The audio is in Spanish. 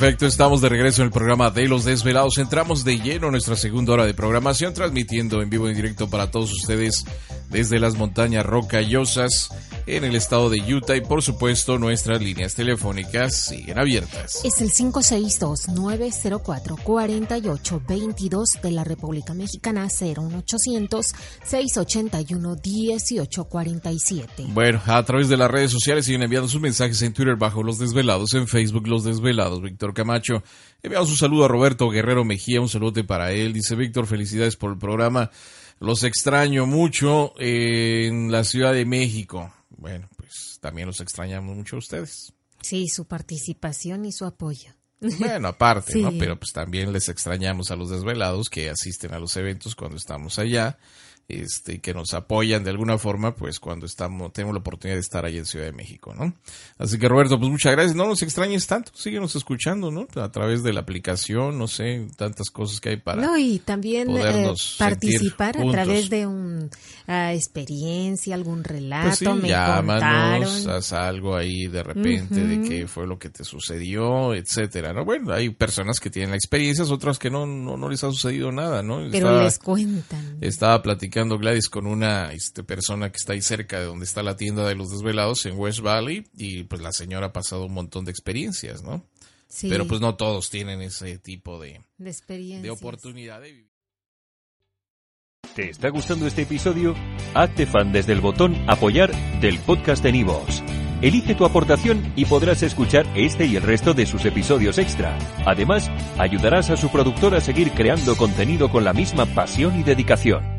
Perfecto, estamos de regreso en el programa de Los Desvelados. Entramos de lleno en nuestra segunda hora de programación, transmitiendo en vivo y en directo para todos ustedes desde las montañas rocallosas en el estado de Utah y por supuesto nuestras líneas telefónicas siguen abiertas. Es el 562-904-4822 de la República Mexicana 01800-681-1847. Bueno, a través de las redes sociales siguen enviando sus mensajes en Twitter bajo Los Desvelados, en Facebook Los Desvelados. Víctor Camacho, enviamos un saludo a Roberto Guerrero Mejía, un saludo para él. Dice Víctor, felicidades por el programa. Los extraño mucho en la Ciudad de México. Bueno, pues también los extrañamos mucho a ustedes. Sí, su participación y su apoyo. Bueno, aparte, Sí. ¿no? Pero pues también les extrañamos a los desvelados que asisten a los eventos cuando estamos allá, este, que nos apoyan de alguna forma, pues cuando estamos, tenemos la oportunidad de estar ahí en Ciudad de México, ¿no? Así que Roberto, pues muchas gracias. No nos extrañes tanto, síguenos escuchando, ¿no? A través de la aplicación, no sé, tantas cosas que hay para. No, y también eh, participar a través de una experiencia, algún relato. Pues sí, me llámanos, contaron. haz algo ahí de repente de qué fue lo que te sucedió, etcétera, ¿no? Bueno, hay personas que tienen experiencias, otras que no, no, no les ha sucedido nada, ¿no? Pero Estaba- les cuentan. Estaba platicando Gladys con una este, persona que está ahí cerca de donde está la tienda de los desvelados en West Valley y pues la señora ha pasado un montón de experiencias, ¿no? Sí, Pero pues no todos tienen ese tipo de, de experiencias. de oportunidad de vivir. ¿Te está gustando este episodio? Hazte fan desde el botón Apoyar del podcast de Nivos. Elige tu aportación y podrás escuchar este y el resto de sus episodios extra. Además, ayudarás a su productor a seguir creando contenido con la misma pasión y dedicación.